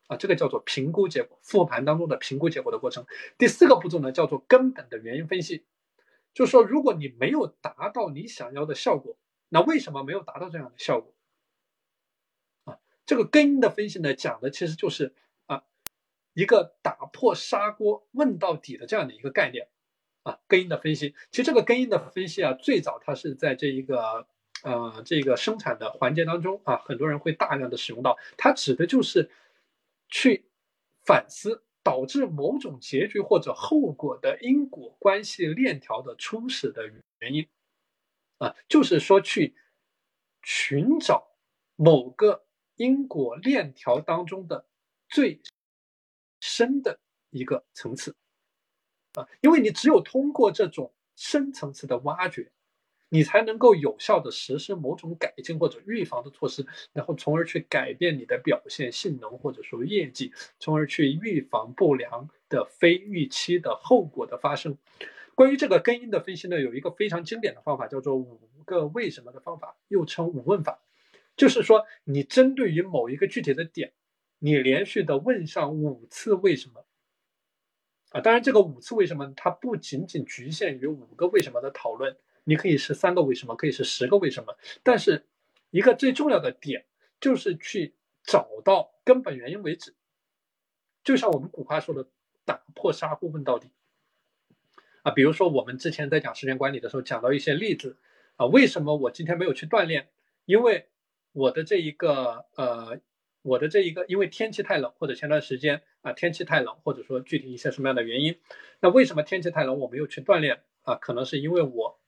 啊？这个叫做评估结果，复盘当中的评估结果的过程。第四个步骤呢，叫做根本的原因分析，就是说，如果你没有达到你想要的效果，那为什么没有达到这样的效果？啊，这个根因的分析呢，讲的其实就是啊，一个打破砂锅问到底的这样的一个概念。啊，根因的分析。其实这个根因的分析啊，最早它是在这一个呃这个生产的环节当中啊，很多人会大量的使用到。它指的就是去反思导致某种结局或者后果的因果关系链条的初始的原因啊，就是说去寻找某个因果链条当中的最深的一个层次。啊，因为你只有通过这种深层次的挖掘，你才能够有效的实施某种改进或者预防的措施，然后从而去改变你的表现、性能或者说业绩，从而去预防不良的非预期的后果的发生。关于这个根因的分析呢，有一个非常经典的方法，叫做五个为什么的方法，又称五问法，就是说你针对于某一个具体的点，你连续的问上五次为什么。啊，当然，这个五次为什么它不仅仅局限于五个为什么的讨论，你可以是三个为什么，可以是十个为什么。但是，一个最重要的点就是去找到根本原因为止。就像我们古话说的“打破砂锅问到底”。啊，比如说我们之前在讲时间管理的时候讲到一些例子啊，为什么我今天没有去锻炼？因为我的这一个呃。我的这一个，因为天气太冷，或者前段时间啊天气太冷，或者说具体一些什么样的原因，那为什么天气太冷我没有去锻炼啊？可能是因为我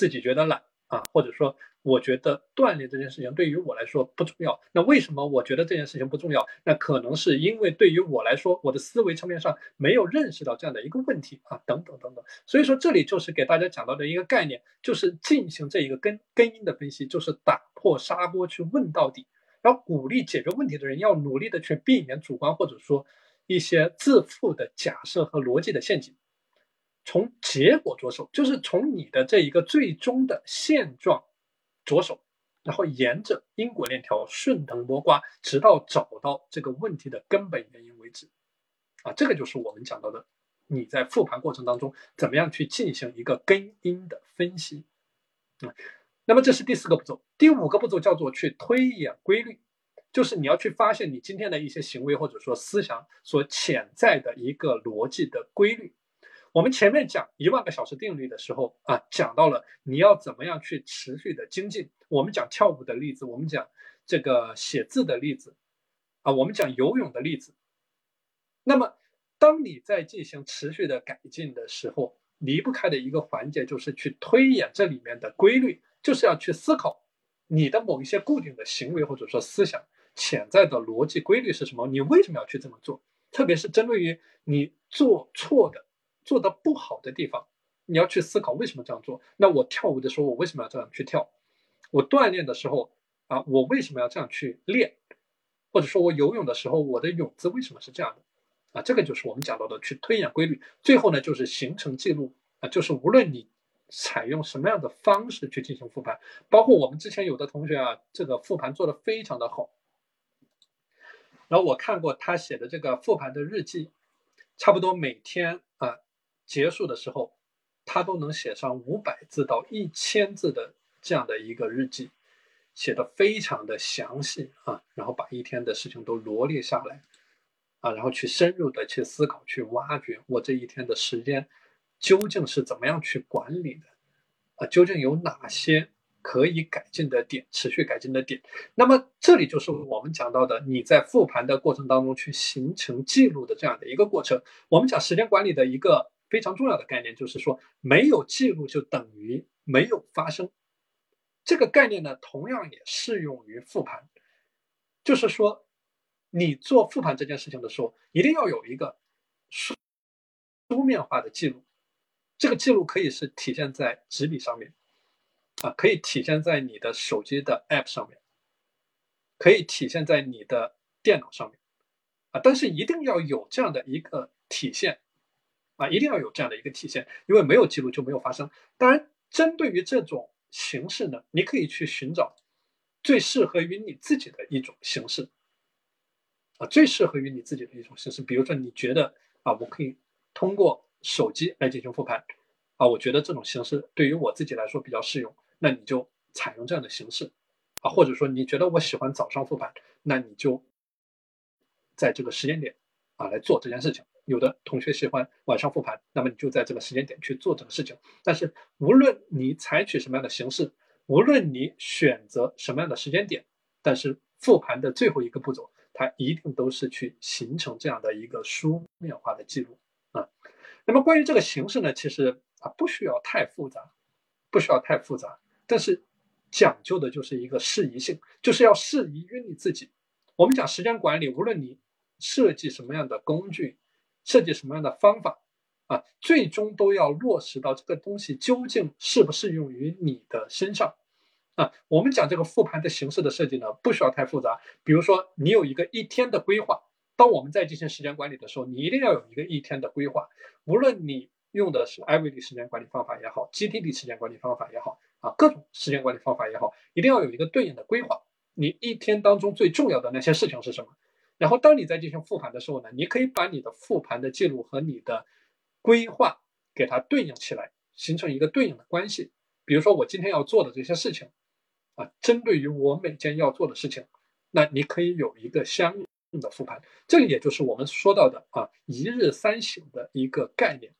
自己觉得懒啊，或者说我觉得锻炼这件事情对于我来说不重要。那为什么我觉得这件事情不重要？那可能是因为对于我来说，我的思维层面上没有认识到这样的一个问题啊，等等等等。所以说这里就是给大家讲到的一个概念，就是进行这一个根根因的分析，就是打破砂锅去问到底。要鼓励解决问题的人要努力的去避免主观或者说一些自负的假设和逻辑的陷阱，从结果着手，就是从你的这一个最终的现状着手，然后沿着因果链条顺藤摸瓜，直到找到这个问题的根本原因为止。啊，这个就是我们讲到的，你在复盘过程当中怎么样去进行一个根因的分析啊。那么这是第四个步骤，第五个步骤叫做去推演规律，就是你要去发现你今天的一些行为或者说思想所潜在的一个逻辑的规律。我们前面讲一万个小时定律的时候啊，讲到了你要怎么样去持续的精进。我们讲跳舞的例子，我们讲这个写字的例子，啊，我们讲游泳的例子。那么当你在进行持续的改进的时候，离不开的一个环节就是去推演这里面的规律。就是要去思考你的某一些固定的行为或者说思想潜在的逻辑规律是什么？你为什么要去这么做？特别是针对于你做错的、做的不好的地方，你要去思考为什么这样做。那我跳舞的时候，我为什么要这样去跳？我锻炼的时候啊，我为什么要这样去练？或者说我游泳的时候，我的泳姿为什么是这样的？啊，这个就是我们讲到的去推演规律。最后呢，就是形成记录啊，就是无论你。采用什么样的方式去进行复盘？包括我们之前有的同学啊，这个复盘做的非常的好。然后我看过他写的这个复盘的日记，差不多每天结束的时候，他都能写上五百字到一千字的这样的一个日记，写的非常的详细啊，然后把一天的事情都罗列下来啊，然后去深入的去思考、去挖掘我这一天的时间。究竟是怎么样去管理的？啊，究竟有哪些可以改进的点、持续改进的点？那么这里就是我们讲到的，你在复盘的过程当中去形成记录的这样的一个过程。我们讲时间管理的一个非常重要的概念，就是说没有记录就等于没有发生。这个概念呢，同样也适用于复盘，就是说你做复盘这件事情的时候，一定要有一个书书面化的记录。这个记录可以是体现在纸笔上面，啊，可以体现在你的手机的 App 上面，可以体现在你的电脑上面，啊，但是一定要有这样的一个体现，啊，一定要有这样的一个体现，因为没有记录就没有发生。当然，针对于这种形式呢，你可以去寻找最适合于你自己的一种形式，啊，最适合于你自己的一种形式。比如说，你觉得啊，我可以通过。手机来进行复盘，啊，我觉得这种形式对于我自己来说比较适用，那你就采用这样的形式，啊，或者说你觉得我喜欢早上复盘，那你就在这个时间点啊来做这件事情。有的同学喜欢晚上复盘，那么你就在这个时间点去做这个事情。但是无论你采取什么样的形式，无论你选择什么样的时间点，但是复盘的最后一个步骤，它一定都是去形成这样的一个书面化的记录啊。那么关于这个形式呢，其实啊不需要太复杂，不需要太复杂，但是讲究的就是一个适宜性，就是要适宜于你自己。我们讲时间管理，无论你设计什么样的工具，设计什么样的方法啊，最终都要落实到这个东西究竟适不适用于你的身上啊。我们讲这个复盘的形式的设计呢，不需要太复杂。比如说，你有一个一天的规划，当我们在进行时间管理的时候，你一定要有一个一天的规划。无论你用的是 Everyday 时间管理方法也好，GTD 时间管理方法也好啊，各种时间管理方法也好，一定要有一个对应的规划。你一天当中最重要的那些事情是什么？然后，当你在进行复盘的时候呢，你可以把你的复盘的记录和你的规划给它对应起来，形成一个对应的关系。比如说，我今天要做的这些事情，啊，针对于我每件要做的事情，那你可以有一个相应的复盘。这个也就是我们说到的啊，一日三省的一个概念。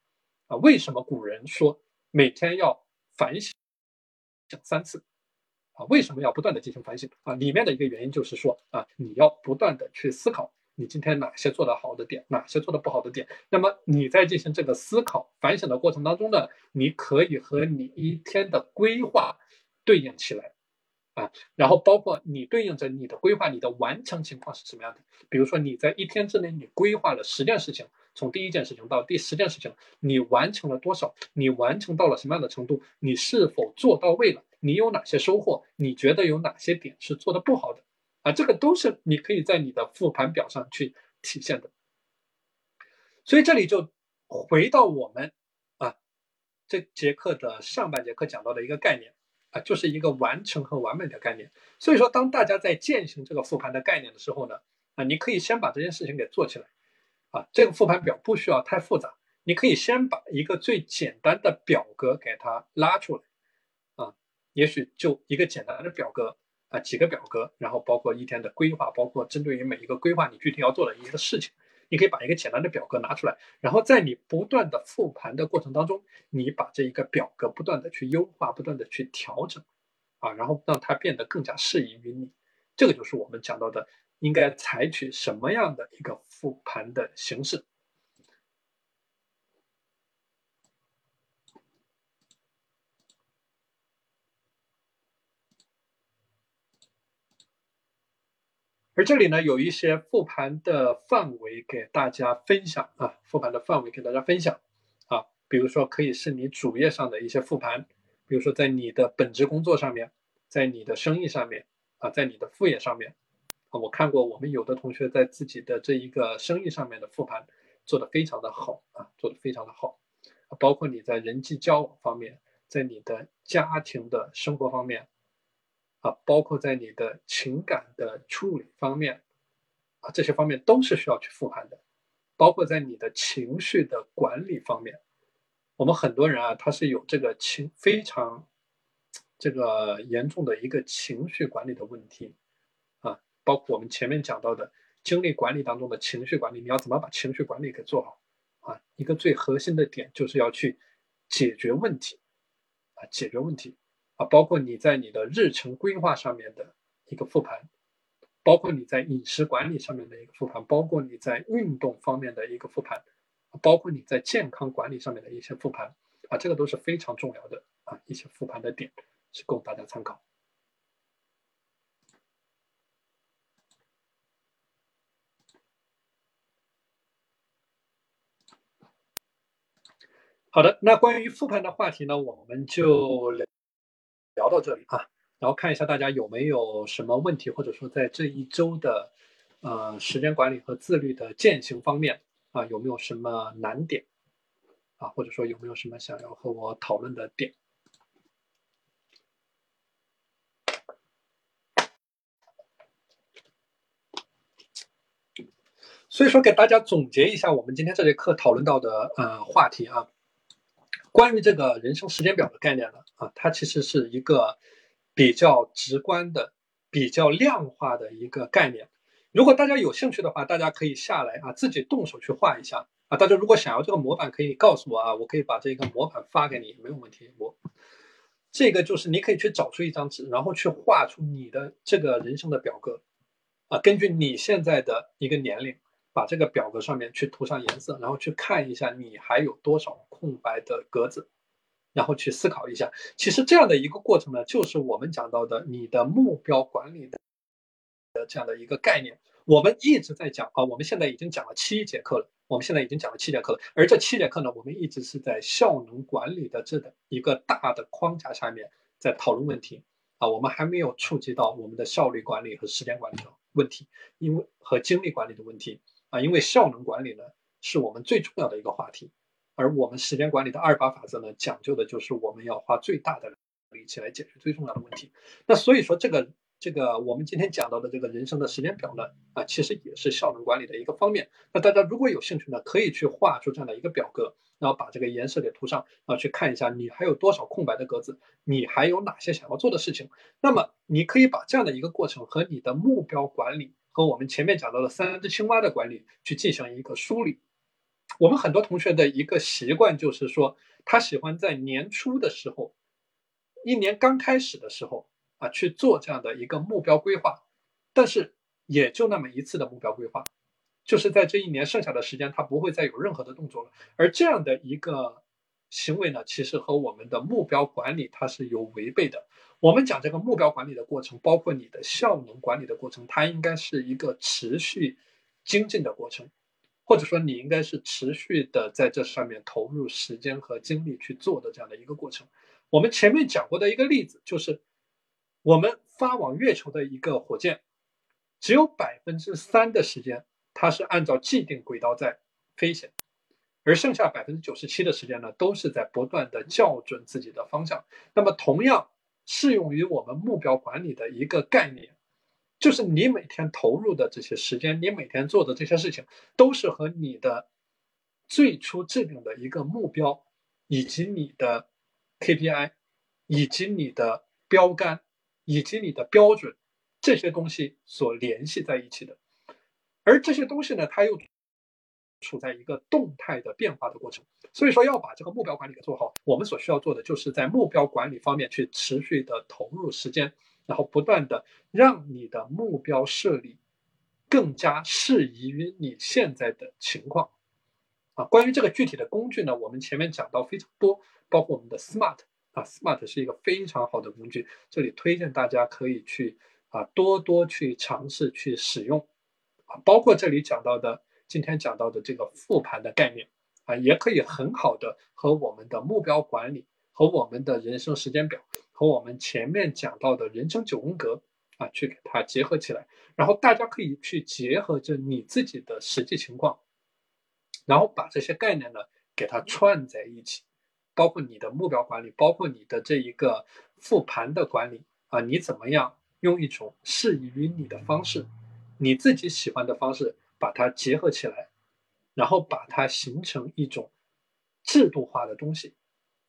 啊，为什么古人说每天要反省讲三次？啊，为什么要不断的进行反省啊？里面的一个原因就是说啊，你要不断的去思考你今天哪些做得好的点，哪些做的不好的点。那么你在进行这个思考反省的过程当中呢，你可以和你一天的规划对应起来啊，然后包括你对应着你的规划，你的完成情况是什么样的？比如说你在一天之内你规划了十件事情，从第一件事情到第十件事情，你完成了多少？你完成到了什么样的程度？你是否做到位了？你有哪些收获？你觉得有哪些点是做的不好的？啊，这个都是你可以在你的复盘表上去体现的。所以这里就回到我们啊这节课的上半节课讲到的一个概念啊，就是一个完成和完美的概念。所以说，当大家在践行这个复盘的概念的时候呢，啊，你可以先把这件事情给做起来啊。这个复盘表不需要太复杂，你可以先把一个最简单的表格给它拉出来。也许就一个简单的表格啊，几个表格，然后包括一天的规划，包括针对于每一个规划你具体要做的一个事情，你可以把一个简单的表格拿出来，然后在你不断的复盘的过程当中，你把这一个表格不断的去优化，不断的去调整，啊，然后让它变得更加适宜于你。这个就是我们讲到的应该采取什么样的一个复盘的形式。而这里呢，有一些复盘的范围给大家分享啊，复盘的范围给大家分享啊，比如说可以是你主页上的一些复盘，比如说在你的本职工作上面，在你的生意上面啊，在你的副业上面啊，我看过我们有的同学在自己的这一个生意上面的复盘做得非常的好啊，做得非常的好，包括你在人际交往方面，在你的家庭的生活方面。啊，包括在你的情感的处理方面，啊，这些方面都是需要去复盘的。包括在你的情绪的管理方面，我们很多人啊，他是有这个情非常这个严重的一个情绪管理的问题啊。包括我们前面讲到的精力管理当中的情绪管理，你要怎么把情绪管理给做好啊？一个最核心的点就是要去解决问题啊，解决问题。啊，包括你在你的日程规划上面的一个复盘，包括你在饮食管理上面的一个复盘，包括你在运动方面的一个复盘，包括你在健康管理上面的一些复盘，啊，这个都是非常重要的啊一些复盘的点，是供大家参考。好的，那关于复盘的话题呢，我们就聊。聊到这里啊，然后看一下大家有没有什么问题，或者说在这一周的呃时间管理和自律的践行方面啊，有没有什么难点啊，或者说有没有什么想要和我讨论的点？所以说，给大家总结一下我们今天这节课讨论到的呃话题啊。关于这个人生时间表的概念呢，啊，它其实是一个比较直观的、比较量化的一个概念。如果大家有兴趣的话，大家可以下来啊，自己动手去画一下啊，大家如果想要这个模板，可以告诉我啊，我可以把这个模板发给你，没有问题。我这个就是你可以去找出一张纸，然后去画出你的这个人生的表格啊，根据你现在的一个年龄，把这个表格上面去涂上颜色，然后去看一下你还有多少空白的格子，然后去思考一下。其实这样的一个过程呢，就是我们讲到的你的目标管理的这样的一个概念。我们一直在讲啊，我们现在已经讲了七节课了。我们现在已经讲了七节课了，而这七节课呢，我们一直是在效能管理的这的一个大的框架下面在讨论问题啊，我们还没有触及到我们的效率管理和时间管理的问题，因为和精力管理的问题啊，因为效能管理呢是我们最重要的一个话题，而我们时间管理的二八法则呢，讲究的就是我们要花最大的力气来解决最重要的问题，那所以说这个。这个我们今天讲到的这个人生的时间表呢，啊，其实也是效能管理的一个方面。那大家如果有兴趣呢，可以去画出这样的一个表格，然后把这个颜色给涂上，啊，去看一下你还有多少空白的格子，你还有哪些想要做的事情。那么你可以把这样的一个过程和你的目标管理和我们前面讲到的三只青蛙的管理去进行一个梳理。我们很多同学的一个习惯就是说，他喜欢在年初的时候，一年刚开始的时候。啊，去做这样的一个目标规划，但是也就那么一次的目标规划，就是在这一年剩下的时间，他不会再有任何的动作了。而这样的一个行为呢，其实和我们的目标管理它是有违背的。我们讲这个目标管理的过程，包括你的效能管理的过程，它应该是一个持续精进的过程，或者说你应该是持续的在这上面投入时间和精力去做的这样的一个过程。我们前面讲过的一个例子就是。我们发往月球的一个火箭，只有百分之三的时间，它是按照既定轨道在飞行，而剩下百分之九十七的时间呢，都是在不断的校准自己的方向。那么，同样适用于我们目标管理的一个概念，就是你每天投入的这些时间，你每天做的这些事情，都是和你的最初制定的一个目标，以及你的 KPI，以及你的标杆。以及你的标准，这些东西所联系在一起的，而这些东西呢，它又处在一个动态的变化的过程。所以说，要把这个目标管理给做好，我们所需要做的就是在目标管理方面去持续的投入时间，然后不断的让你的目标设立更加适宜于你现在的情况。啊，关于这个具体的工具呢，我们前面讲到非常多，包括我们的 SMART。啊，Smart 是一个非常好的工具，这里推荐大家可以去啊多多去尝试去使用啊，包括这里讲到的今天讲到的这个复盘的概念啊，也可以很好的和我们的目标管理和我们的人生时间表和我们前面讲到的人生九宫格啊去给它结合起来，然后大家可以去结合着你自己的实际情况，然后把这些概念呢给它串在一起。包括你的目标管理，包括你的这一个复盘的管理啊，你怎么样用一种适宜于你的方式，你自己喜欢的方式把它结合起来，然后把它形成一种制度化的东西。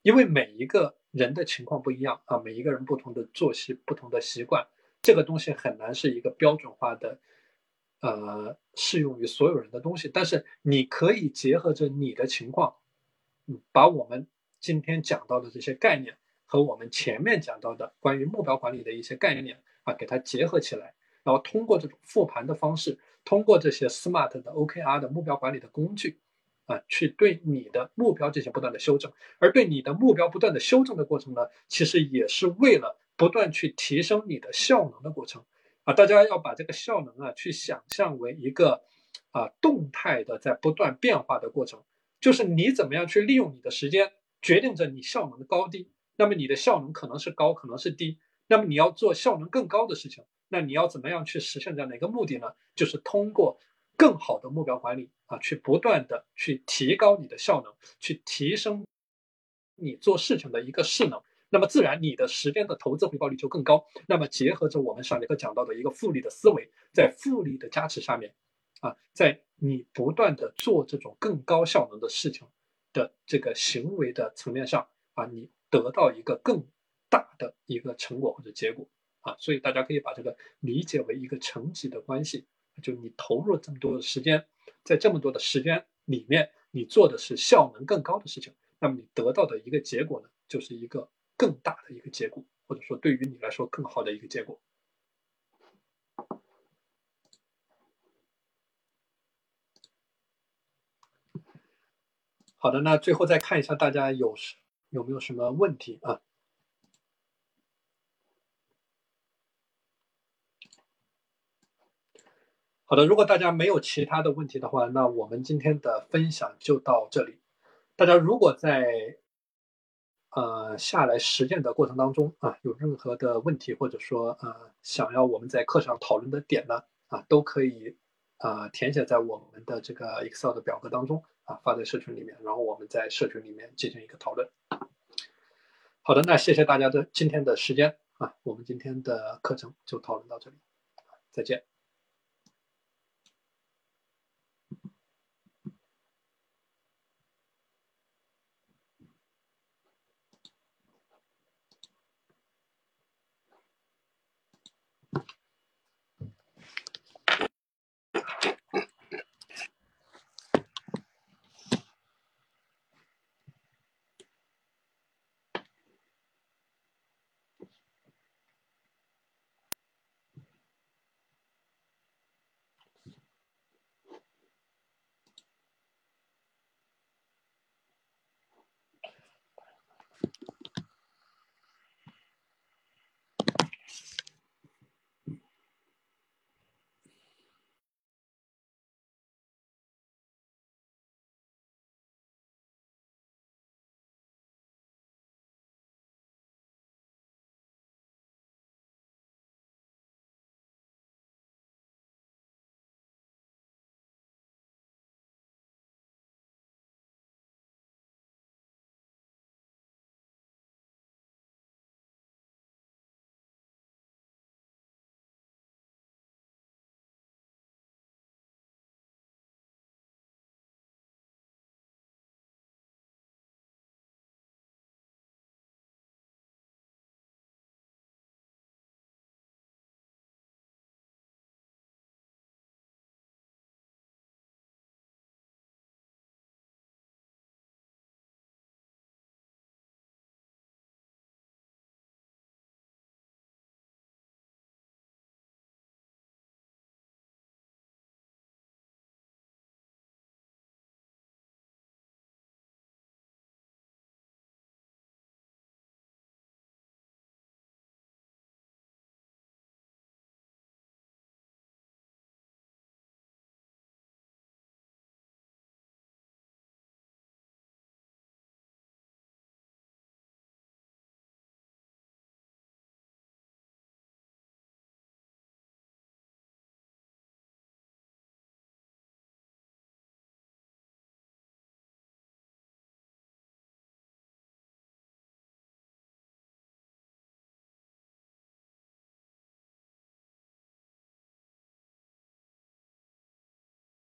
因为每一个人的情况不一样啊，每一个人不同的作息、不同的习惯，这个东西很难是一个标准化的，呃，适用于所有人的东西。但是你可以结合着你的情况，把我们。今天讲到的这些概念和我们前面讲到的关于目标管理的一些概念啊，给它结合起来，然后通过这种复盘的方式，通过这些 SMART 的 OKR 的目标管理的工具啊，去对你的目标进行不断的修正。而对你的目标不断的修正的过程呢，其实也是为了不断去提升你的效能的过程啊。大家要把这个效能啊，去想象为一个啊动态的在不断变化的过程，就是你怎么样去利用你的时间。决定着你效能的高低，那么你的效能可能是高，可能是低。那么你要做效能更高的事情，那你要怎么样去实现这样的一个目的呢？就是通过更好的目标管理啊，去不断的去提高你的效能，去提升你做事情的一个势能。那么自然你的时间的投资回报率就更高。那么结合着我们上节课讲到的一个复利的思维，在复利的加持下面啊，在你不断的做这种更高效能的事情。的这个行为的层面上啊，你得到一个更大的一个成果或者结果啊，所以大家可以把这个理解为一个层级的关系，就你投入了这么多的时间，在这么多的时间里面，你做的是效能更高的事情，那么你得到的一个结果呢，就是一个更大的一个结果，或者说对于你来说更好的一个结果。好的，那最后再看一下大家有有没有什么问题啊？好的，如果大家没有其他的问题的话，那我们今天的分享就到这里。大家如果在呃下来实践的过程当中啊，有任何的问题，或者说呃想要我们在课上讨论的点呢啊，都可以啊填写在我们的这个 Excel 的表格当中。啊，发在社群里面，然后我们在社群里面进行一个讨论。好的，那谢谢大家的今天的时间啊，我们今天的课程就讨论到这里，再见。